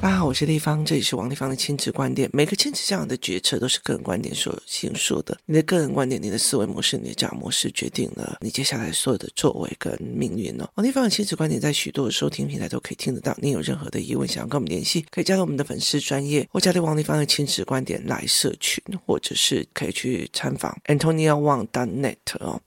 大家好，我是立方，这里是王立方的亲子观点。每个亲子这样的决策都是个人观点所形塑的。你的个人观点、你的思维模式、你的教养模式，决定了你接下来所有的作为跟命运哦。王立方的亲子观点在许多的收听平台都可以听得到。你有任何的疑问想要跟我们联系，可以加入我们的粉丝专业，或加入王立方的亲子观点来社群，或者是可以去参访 Antonia Wang dot net 哦。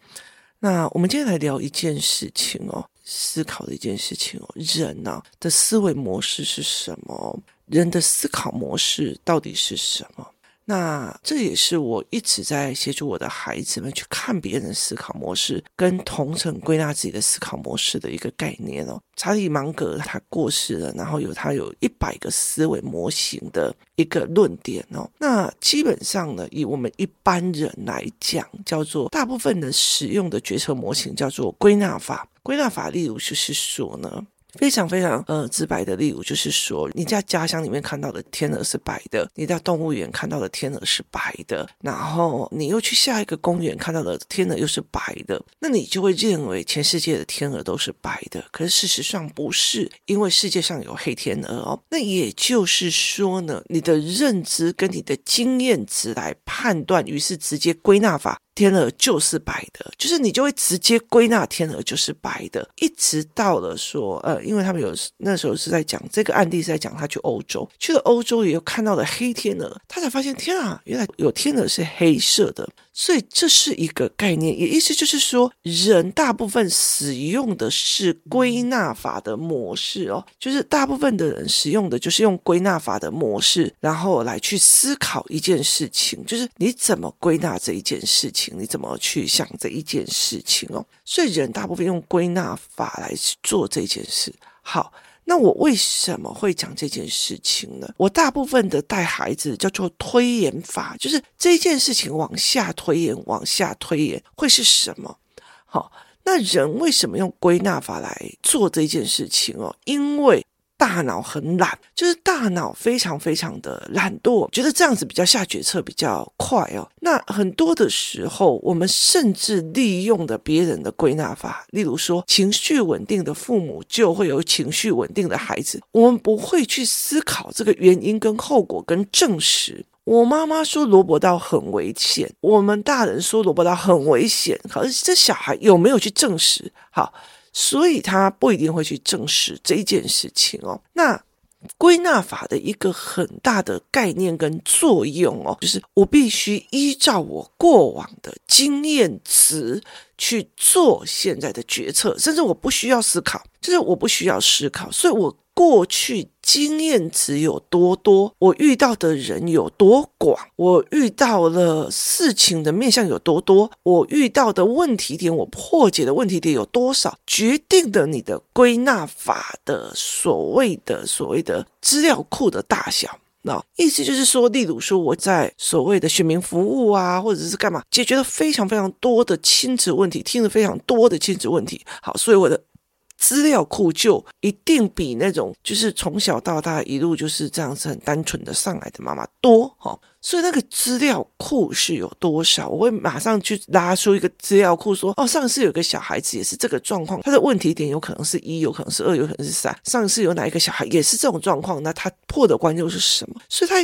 那我们今天来聊一件事情哦。思考的一件事情哦，人呐的思维模式是什么？人的思考模式到底是什么？那这也是我一直在协助我的孩子们去看别人的思考模式，跟同层归纳自己的思考模式的一个概念哦。查理芒格他过世了，然后有他有一百个思维模型的一个论点哦。那基本上呢，以我们一般人来讲，叫做大部分的使用的决策模型叫做归纳法。归纳法，例如就是说呢。非常非常呃直白的例如就是说，你在家乡里面看到的天鹅是白的，你在动物园看到的天鹅是白的，然后你又去下一个公园看到的天鹅又是白的，那你就会认为全世界的天鹅都是白的。可是事实上不是，因为世界上有黑天鹅哦。那也就是说呢，你的认知跟你的经验值来判断，于是直接归纳法。天鹅就是白的，就是你就会直接归纳天鹅就是白的，一直到了说，呃，因为他们有那时候是在讲这个案例是在讲他去欧洲，去了欧洲也有看到了黑天鹅，他才发现天啊，原来有天鹅是黑色的。所以这是一个概念，也意思就是说，人大部分使用的是归纳法的模式哦，就是大部分的人使用的就是用归纳法的模式，然后来去思考一件事情，就是你怎么归纳这一件事情，你怎么去想这一件事情哦。所以人大部分用归纳法来做这件事。好。那我为什么会讲这件事情呢？我大部分的带孩子叫做推演法，就是这件事情往下推演，往下推演会是什么？好，那人为什么用归纳法来做这件事情哦？因为。大脑很懒，就是大脑非常非常的懒惰，觉得这样子比较下决策比较快哦。那很多的时候，我们甚至利用的别人的归纳法，例如说情绪稳定的父母就会有情绪稳定的孩子。我们不会去思考这个原因跟后果跟证实。我妈妈说萝卜刀很危险，我们大人说萝卜刀很危险，可是这小孩有没有去证实？好。所以他不一定会去证实这一件事情哦。那归纳法的一个很大的概念跟作用哦，就是我必须依照我过往的经验值去做现在的决策，甚至我不需要思考，就是我不需要思考，所以我。过去经验值有多多，我遇到的人有多广，我遇到了事情的面向有多多，我遇到的问题点，我破解的问题点有多少，决定了你的归纳法的所谓的所谓的资料库的大小。那意思就是说，例如说我在所谓的选民服务啊，或者是干嘛，解决了非常非常多的亲子问题，听了非常多的亲子问题。好，所以我的。资料库就一定比那种就是从小到大一路就是这样子很单纯的上来的妈妈多哈，所以那个资料库是有多少？我会马上去拉出一个资料库说，哦，上次有个小孩子也是这个状况，他的问题点有可能是一，有可能是二，有可能是三。上次有哪一个小孩也是这种状况，那他破的关又是什么？所以他。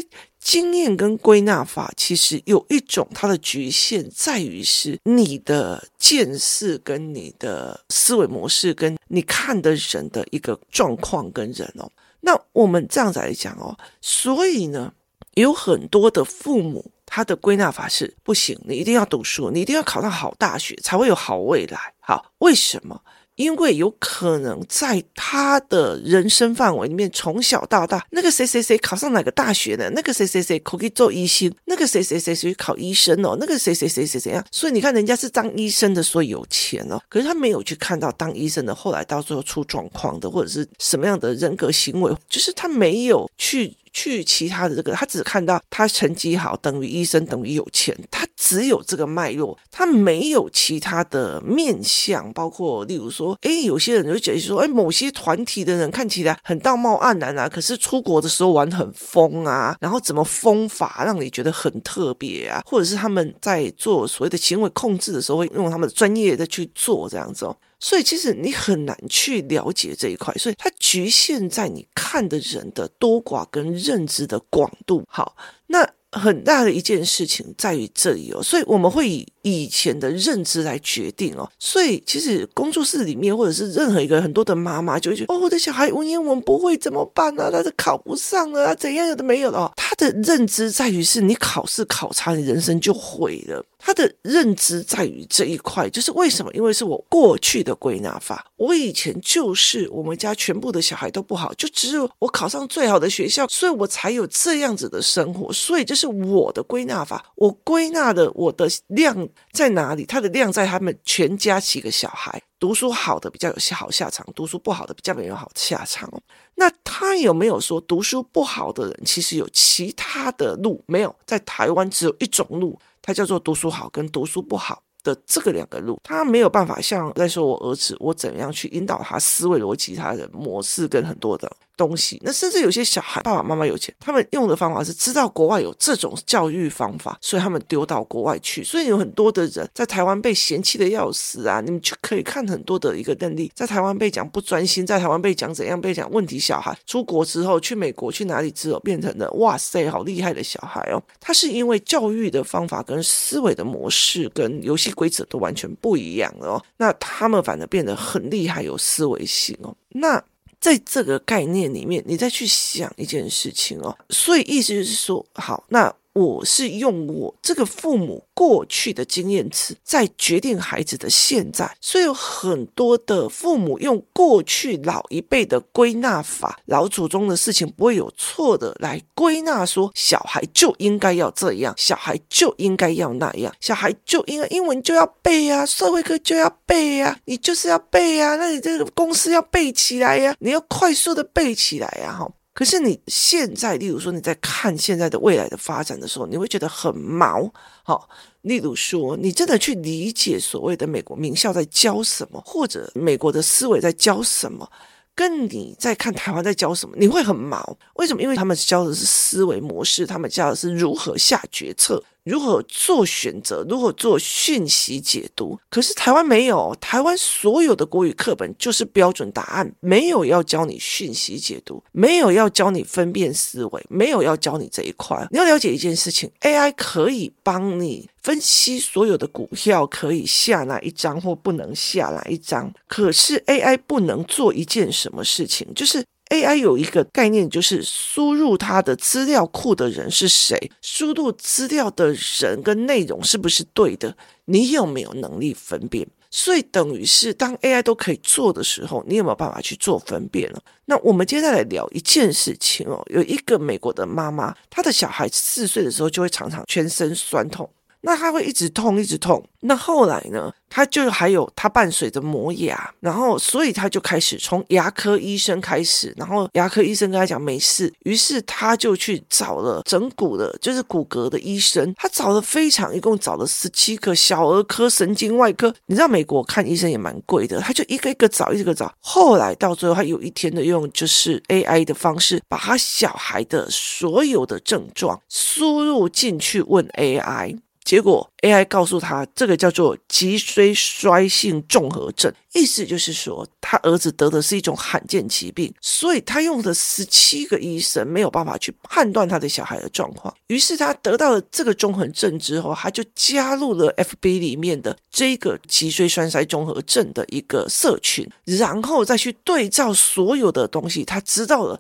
经验跟归纳法其实有一种它的局限，在于是你的见识跟你的思维模式，跟你看的人的一个状况跟人哦。那我们这样子来讲哦，所以呢，有很多的父母他的归纳法是不行，你一定要读书，你一定要考上好大学才会有好未来。好，为什么？因为有可能在他的人生范围里面，从小到大，那个谁谁谁考上哪个大学的，那个谁谁谁可以做医生，那个谁谁谁谁考医生哦，那个谁谁谁谁怎样？所以你看，人家是当医生的，所以有钱哦。可是他没有去看到当医生的后来到最后出状况的，或者是什么样的人格行为，就是他没有去。去其他的这个，他只看到他成绩好等于医生等于有钱，他只有这个脉络，他没有其他的面相，包括例如说，哎，有些人就觉得说，哎，某些团体的人看起来很道貌岸然啊，可是出国的时候玩很疯啊，然后怎么疯法让你觉得很特别啊，或者是他们在做所谓的行为控制的时候，会用他们的专业的去做这样子哦。所以其实你很难去了解这一块，所以它局限在你看的人的多寡跟认知的广度。好，那。很大的一件事情在于这里哦，所以我们会以以前的认知来决定哦，所以其实工作室里面或者是任何一个很多的妈妈就会觉得哦，我的小孩文言文不会怎么办呢？他是考不上了啊，怎样有的没有了哦，他的认知在于是你考试考差，你人生就毁了。他的认知在于这一块，就是为什么？因为是我过去的归纳法。我以前就是我们家全部的小孩都不好，就只有我考上最好的学校，所以我才有这样子的生活。所以这是我的归纳法。我归纳的我的量在哪里？他的量在他们全家几个小孩，读书好的比较有好下场，读书不好的比较没有好下场。那他有没有说读书不好的人其实有其他的路？没有，在台湾只有一种路。它叫做读书好跟读书不好的这个两个路，他没有办法像在说我儿子，我怎样去引导他思维逻辑、他的模式跟很多的。东西，那甚至有些小孩爸爸妈妈有钱，他们用的方法是知道国外有这种教育方法，所以他们丢到国外去。所以有很多的人在台湾被嫌弃的要死啊！你们就可以看很多的一个案例，在台湾被讲不专心，在台湾被讲怎样被讲问题小孩，出国之后去美国去哪里之后变成了哇塞好厉害的小孩哦！他是因为教育的方法跟思维的模式跟游戏规则都完全不一样了哦，那他们反而变得很厉害有思维性哦，那。在这个概念里面，你再去想一件事情哦，所以意思就是说，好，那。我是用我这个父母过去的经验值在决定孩子的现在，所以有很多的父母用过去老一辈的归纳法，老祖宗的事情不会有错的来归纳说，小孩就应该要这样，小孩就应该要那样，小孩就应该英文就要背呀，社会课就要背呀，你就是要背呀，那你这个公式要背起来呀，你要快速的背起来呀，哈。可是你现在，例如说你在看现在的未来的发展的时候，你会觉得很毛。好，例如说你真的去理解所谓的美国名校在教什么，或者美国的思维在教什么，跟你在看台湾在教什么，你会很毛。为什么？因为他们教的是思维模式，他们教的是如何下决策。如何做选择？如何做讯息解读？可是台湾没有，台湾所有的国语课本就是标准答案，没有要教你讯息解读，没有要教你分辨思维，没有要教你这一块。你要了解一件事情，AI 可以帮你分析所有的股票，可以下哪一张或不能下哪一张。可是 AI 不能做一件什么事情，就是。AI 有一个概念，就是输入它的资料库的人是谁，输入资料的人跟内容是不是对的，你有没有能力分辨？所以等于是当 AI 都可以做的时候，你有没有办法去做分辨了？那我们接下来聊一件事情哦，有一个美国的妈妈，她的小孩四岁的时候就会常常全身酸痛。那他会一直痛，一直痛。那后来呢？他就还有他伴随着磨牙，然后所以他就开始从牙科医生开始，然后牙科医生跟他讲没事，于是他就去找了整骨的，就是骨骼的医生。他找了非常，一共找了十七个小儿科、神经外科。你知道美国看医生也蛮贵的，他就一个一个找，一个一个找。后来到最后，他有一天的用就是 AI 的方式，把他小孩的所有的症状输入进去问 AI。结果 AI 告诉他，这个叫做脊髓衰性综合症，意思就是说他儿子得的是一种罕见疾病，所以他用的十七个医生没有办法去判断他的小孩的状况。于是他得到了这个综合症之后，他就加入了 FB 里面的这个脊髓栓塞综合症的一个社群，然后再去对照所有的东西，他知道了。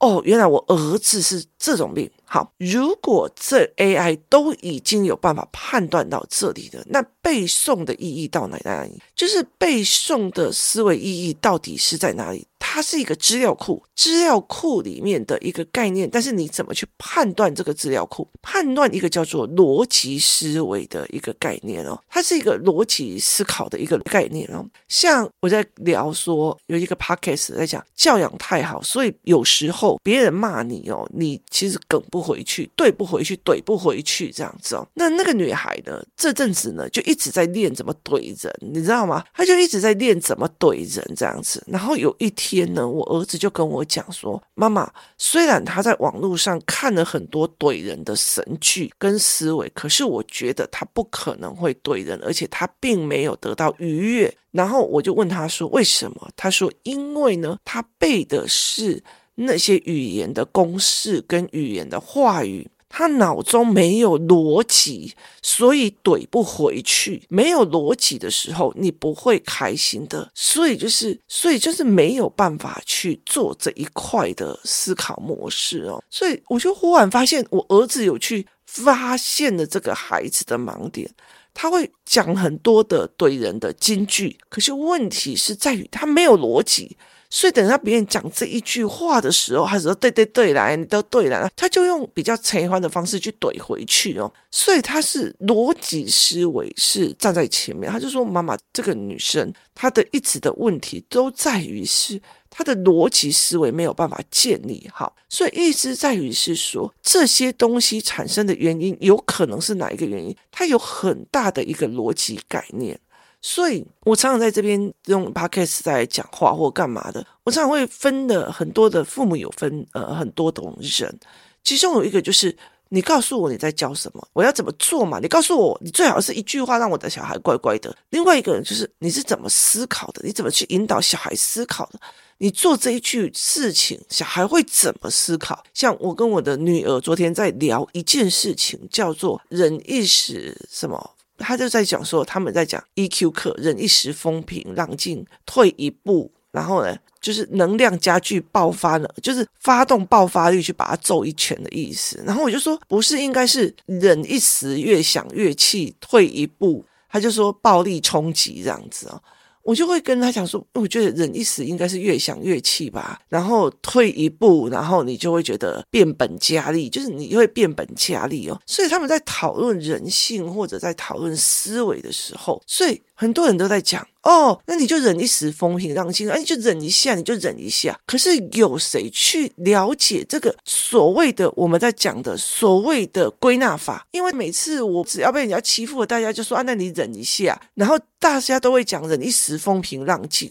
哦，原来我儿子是这种病。好，如果这 AI 都已经有办法判断到这里的，那背诵的意义到哪哪里？就是背诵的思维意义到底是在哪里？它是一个资料库，资料库里面的一个概念，但是你怎么去判断这个资料库？判断一个叫做逻辑思维的一个概念哦，它是一个逻辑思考的一个概念哦。像我在聊说有一个 podcast 在讲教养太好，所以有时候别人骂你哦，你其实梗不回去，对不回去，怼不回去这样子哦。那那个女孩呢，这阵子呢就一直在练怎么怼人，你知道吗？她就一直在练怎么怼人这样子。然后有一天。天呢，我儿子就跟我讲说：“妈妈，虽然他在网络上看了很多怼人的神剧跟思维，可是我觉得他不可能会怼人，而且他并没有得到愉悦。”然后我就问他说：“为什么？”他说：“因为呢，他背的是那些语言的公式跟语言的话语。”他脑中没有逻辑，所以怼不回去。没有逻辑的时候，你不会开心的。所以就是，所以就是没有办法去做这一块的思考模式哦。所以我就忽然发现，我儿子有去发现了这个孩子的盲点。他会讲很多的怼人的金句，可是问题是在于他没有逻辑。所以等到别人讲这一句话的时候，他说对对对，来，你都对了，他就用比较陈欢的方式去怼回去哦。所以他是逻辑思维是站在前面，他就说妈妈这个女生她的一直的问题都在于是她的逻辑思维没有办法建立好，所以意思在于是说这些东西产生的原因有可能是哪一个原因？它有很大的一个逻辑概念。所以我常常在这边用 podcast 在讲话或干嘛的，我常常会分的很多的父母有分呃很多种人，其中有一个就是你告诉我你在教什么，我要怎么做嘛？你告诉我，你最好是一句话让我的小孩乖乖的。另外一个人就是你是怎么思考的？你怎么去引导小孩思考的？你做这一句事情，小孩会怎么思考？像我跟我的女儿昨天在聊一件事情，叫做忍一时什么。他就在讲说，他们在讲 EQ 课，忍一时风平浪静，退一步，然后呢，就是能量加剧爆发了，就是发动爆发力去把他揍一拳的意思。然后我就说，不是应该是忍一时，越想越气，退一步。他就说暴力冲击这样子啊。我就会跟他讲说，我觉得忍一时应该是越想越气吧，然后退一步，然后你就会觉得变本加厉，就是你会变本加厉哦。所以他们在讨论人性或者在讨论思维的时候，所以。很多人都在讲哦，那你就忍一时风平浪静，哎，你就忍一下，你就忍一下。可是有谁去了解这个所谓的我们在讲的所谓的归纳法？因为每次我只要被人家欺负了，大家就说啊，那你忍一下，然后大家都会讲忍一时风平浪静。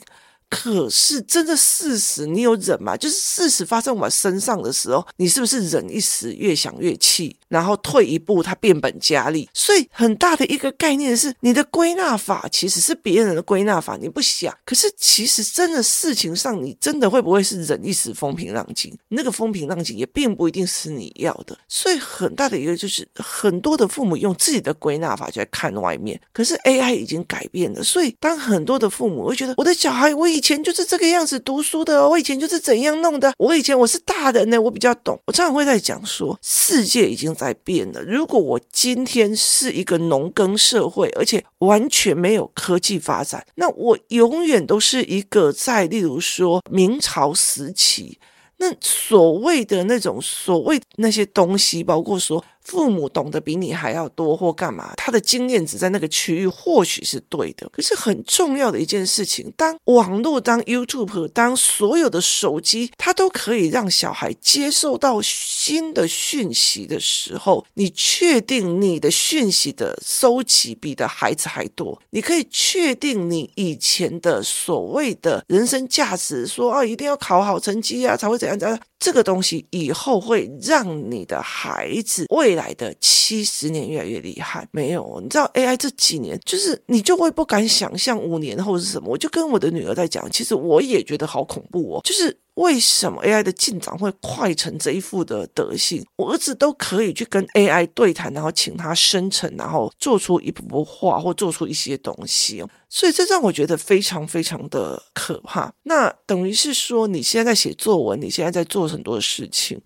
可是真的事实，你有忍吗？就是事实发生我们身上的时候，你是不是忍一时，越想越气，然后退一步，它变本加厉？所以很大的一个概念是，你的归纳法其实是别人的归纳法，你不想。可是其实真的事情上，你真的会不会是忍一时风平浪静？那个风平浪静也并不一定是你要的。所以很大的一个就是，很多的父母用自己的归纳法在看外面，可是 AI 已经改变了。所以当很多的父母会觉得，我的小孩，我已以前就是这个样子读书的，我以前就是怎样弄的。我以前我是大人呢，我比较懂。我常常会在讲说，世界已经在变了。如果我今天是一个农耕社会，而且完全没有科技发展，那我永远都是一个在，例如说明朝时期，那所谓的那种所谓那些东西，包括说。父母懂得比你还要多，或干嘛？他的经验值在那个区域或许是对的，可是很重要的一件事情，当网络、当 YouTube、当所有的手机，它都可以让小孩接受到新的讯息的时候，你确定你的讯息的收集比的孩子还多？你可以确定你以前的所谓的人生价值，说啊，一定要考好成绩啊，才会怎样怎样。这个东西以后会让你的孩子未来来的七十年越来越厉害。没有，你知道 AI 这几年，就是你就会不敢想象五年后是什么。我就跟我的女儿在讲，其实我也觉得好恐怖哦，就是。为什么 AI 的进展会快成这一副的德性？我儿子都可以去跟 AI 对谈，然后请他生成，然后做出一幅画或做出一些东西。所以这让我觉得非常非常的可怕。那等于是说，你现在在写作文，你现在在做很多事情，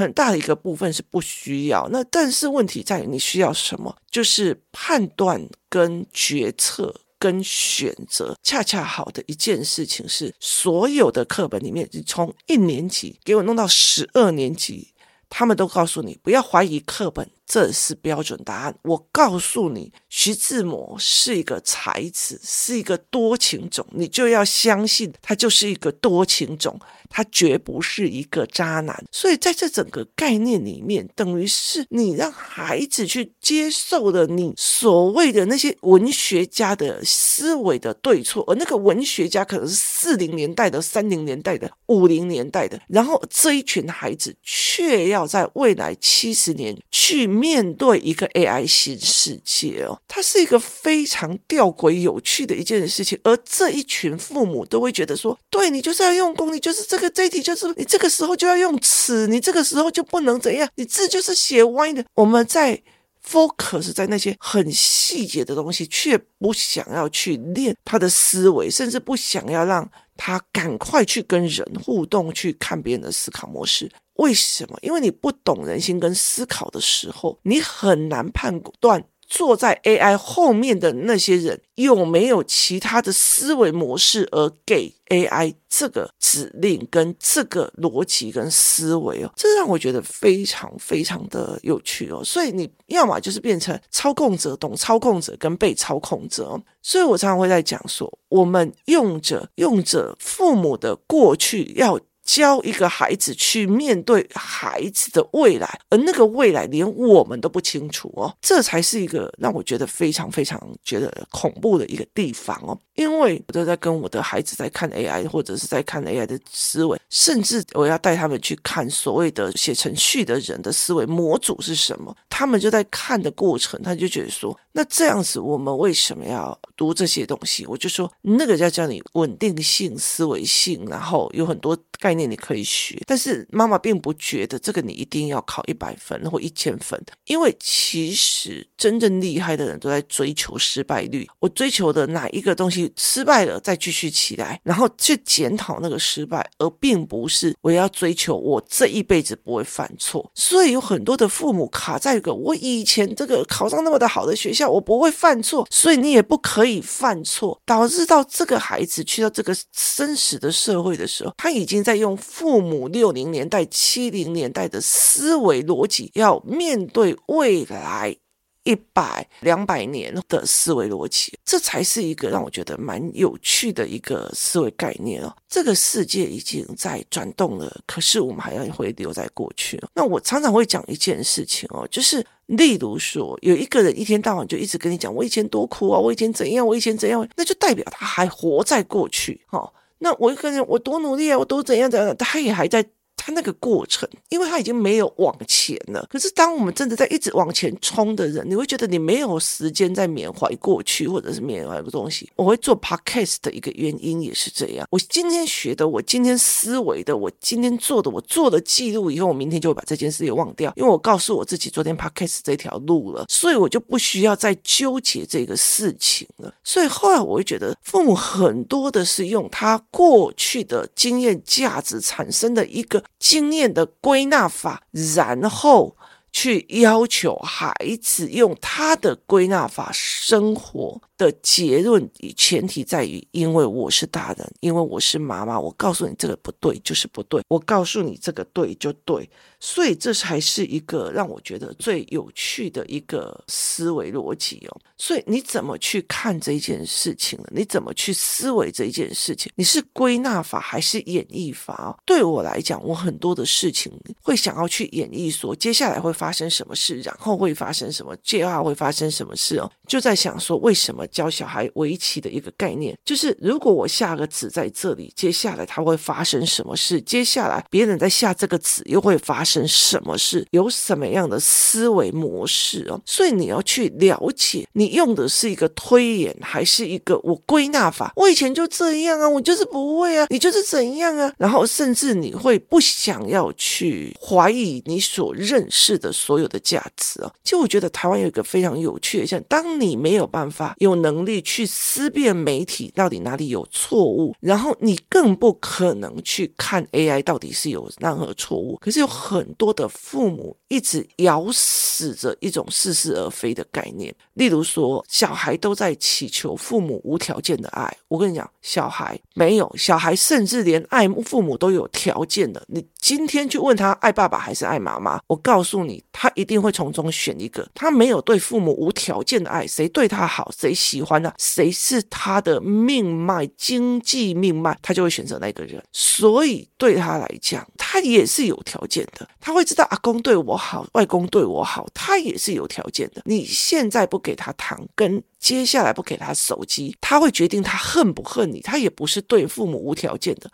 很大的一个部分是不需要。那但是问题在于你需要什么？就是判断跟决策。跟选择恰恰好的一件事情是，所有的课本里面，你从一年级给我弄到十二年级，他们都告诉你不要怀疑课本。这是标准答案。我告诉你，徐志摩是一个才子，是一个多情种，你就要相信他就是一个多情种，他绝不是一个渣男。所以在这整个概念里面，等于是你让孩子去接受了你所谓的那些文学家的思维的对错，而那个文学家可能是四零年代的、三零年代的、五零年代的，然后这一群孩子却要在未来七十年去面对一个 AI 新世界哦，它是一个非常吊诡有趣的一件事情，而这一群父母都会觉得说，对，你就是要用功，你就是这个这一题就是你这个时候就要用尺，你这个时候就不能怎样，你字就是写歪的。我们在 focus 在那些很细节的东西，却不想要去练他的思维，甚至不想要让他赶快去跟人互动，去看别人的思考模式。为什么？因为你不懂人心跟思考的时候，你很难判断。坐在 AI 后面的那些人有没有其他的思维模式，而给 AI 这个指令跟这个逻辑跟思维哦，这让我觉得非常非常的有趣哦。所以你要么就是变成操控者懂操控者跟被操控者哦。所以我常常会在讲说，我们用着用着父母的过去要。教一个孩子去面对孩子的未来，而那个未来连我们都不清楚哦，这才是一个让我觉得非常非常觉得恐怖的一个地方哦。因为我都在跟我的孩子在看 AI，或者是在看 AI 的思维，甚至我要带他们去看所谓的写程序的人的思维模组是什么。他们就在看的过程，他就觉得说，那这样子我们为什么要读这些东西？我就说，那个叫叫你稳定性、思维性，然后有很多概念。你可以学，但是妈妈并不觉得这个你一定要考一百分或一千分，因为其实真正厉害的人都在追求失败率。我追求的哪一个东西失败了，再继续起来，然后去检讨那个失败，而并不是我要追求我这一辈子不会犯错。所以有很多的父母卡在一个我以前这个考上那么的好的学校，我不会犯错，所以你也不可以犯错，导致到这个孩子去到这个真实的社会的时候，他已经在用。父母六零年代、七零年代的思维逻辑，要面对未来一百、两百年的思维逻辑，这才是一个让我觉得蛮有趣的一个思维概念哦。这个世界已经在转动了，可是我们还要会留在过去。那我常常会讲一件事情哦，就是例如说，有一个人一天到晚就一直跟你讲我以前多苦啊，我以前怎样，我以前怎样，那就代表他还活在过去哦。那我一个人，我多努力啊，我都怎样怎样，他也还在。他那个过程，因为他已经没有往前了。可是，当我们真的在一直往前冲的人，你会觉得你没有时间在缅怀过去，或者是缅怀个东西。我会做 podcast 的一个原因也是这样。我今天学的，我今天思维的，我今天做的，我做了记录以后，我明天就会把这件事也忘掉，因为我告诉我自己，昨天 podcast 这条路了，所以我就不需要再纠结这个事情了。所以后来我会觉得，父母很多的是用他过去的经验价值产生的一个。经验的归纳法，然后去要求孩子用他的归纳法生活。的结论与前提在于，因为我是大人，因为我是妈妈，我告诉你这个不对就是不对，我告诉你这个对就对，所以这才是一个让我觉得最有趣的一个思维逻辑哦。所以你怎么去看这件事情呢？你怎么去思维这一件事情？你是归纳法还是演绎法？对我来讲，我很多的事情会想要去演绎，说接下来会发生什么事，然后会发生什么，接下来会发生什么事哦，就在想说为什么。教小孩围棋的一个概念，就是如果我下个子在这里，接下来它会发生什么事？接下来别人在下这个子又会发生什么事？有什么样的思维模式哦？所以你要去了解，你用的是一个推演，还是一个我归纳法？我以前就这样啊，我就是不会啊，你就是怎样啊？然后甚至你会不想要去怀疑你所认识的所有的价值啊。其实我觉得台湾有一个非常有趣的，像当你没有办法用。能力去思辨媒体到底哪里有错误，然后你更不可能去看 AI 到底是有任何错误。可是有很多的父母一直咬死着一种似是而非的概念，例如说，小孩都在祈求父母无条件的爱。我跟你讲，小孩没有，小孩甚至连爱父母都有条件的。你今天去问他爱爸爸还是爱妈妈，我告诉你，他一定会从中选一个。他没有对父母无条件的爱，谁对他好，谁喜欢的，谁是他的命脉、经济命脉，他就会选择那个人。所以对他来讲，他也是有条件的。他会知道阿公对我好，外公对我好，他也是有条件的。你现在不给他糖，跟接下来不给他手机，他会决定他恨不恨你。他也不是对父母无条件的。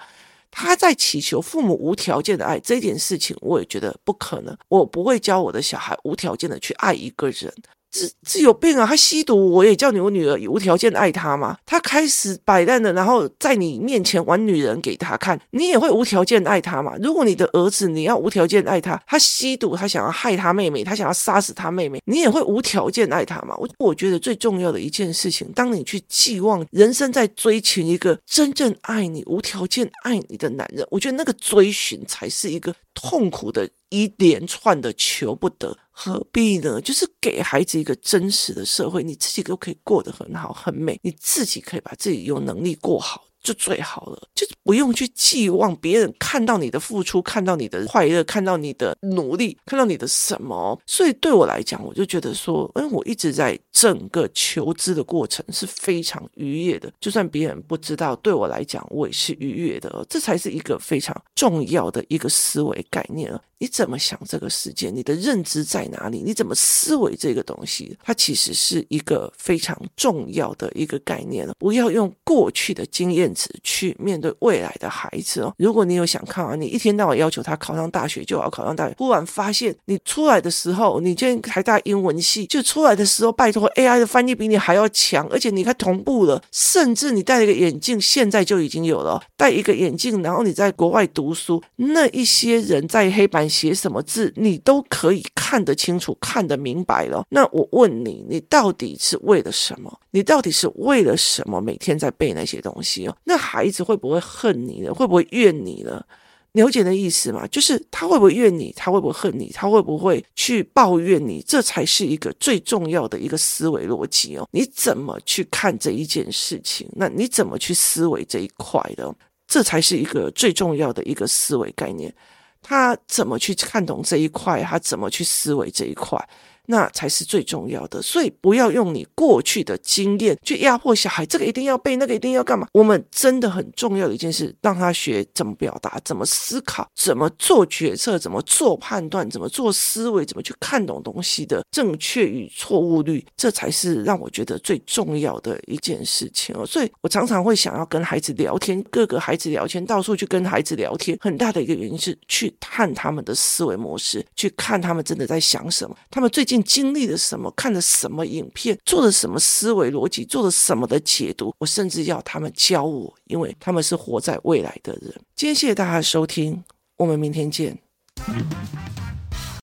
他在祈求父母无条件的爱这件事情，我也觉得不可能。我不会教我的小孩无条件的去爱一个人。这这有病啊！他吸毒，我也叫你我女儿无条件爱他吗？他开始摆烂了，然后在你面前玩女人给他看，你也会无条件爱他吗？如果你的儿子你要无条件爱他，他吸毒，他想要害他妹妹，他想要杀死他妹妹，你也会无条件爱他吗？我我觉得最重要的一件事情，当你去寄望人生在追寻一个真正爱你、无条件爱你的男人，我觉得那个追寻才是一个痛苦的。一连串的求不得，何必呢？就是给孩子一个真实的社会，你自己都可以过得很好、很美，你自己可以把自己有能力过好。就最好了，就不用去寄望别人看到你的付出，看到你的快乐，看到你的努力，看到你的什么。所以对我来讲，我就觉得说，嗯，我一直在整个求知的过程是非常愉悦的。就算别人不知道，对我来讲，我也是愉悦的。这才是一个非常重要的一个思维概念啊！你怎么想这个世界？你的认知在哪里？你怎么思维这个东西？它其实是一个非常重要的一个概念了。不要用过去的经验值。去面对未未来的孩子哦。如果你有想看啊，你一天到晚要求他考上大学就要考上大学，忽然发现你出来的时候，你今天台大英文系就出来的时候，拜托 AI 的翻译比你还要强，而且你看同步了，甚至你戴了一个眼镜，现在就已经有了。戴一个眼镜，然后你在国外读书，那一些人在黑板写什么字，你都可以看得清楚、看得明白了。那我问你，你到底是为了什么？你到底是为了什么每天在背那些东西哦？那孩子会不会恨你了？会不会怨你呢？了解的意思吗？就是他会不会怨你？他会不会恨你？他会不会去抱怨你？这才是一个最重要的一个思维逻辑哦。你怎么去看这一件事情？那你怎么去思维这一块的？这才是一个最重要的一个思维概念。他怎么去看懂这一块？他怎么去思维这一块？那才是最重要的，所以不要用你过去的经验去压迫小孩，这个一定要背，那个一定要干嘛？我们真的很重要的一件事，让他学怎么表达，怎么思考，怎么做决策，怎么做判断，怎么做思维，怎么去看懂东西的正确与错误率，这才是让我觉得最重要的一件事情哦。所以我常常会想要跟孩子聊天，各个孩子聊天，到处去跟孩子聊天，很大的一个原因是去探他们的思维模式，去看他们真的在想什么，他们最近。经历了什么？看了什么影片？做了什么思维逻辑？做了什么的解读？我甚至要他们教我，因为他们是活在未来的人。今天谢谢大家的收听，我们明天见。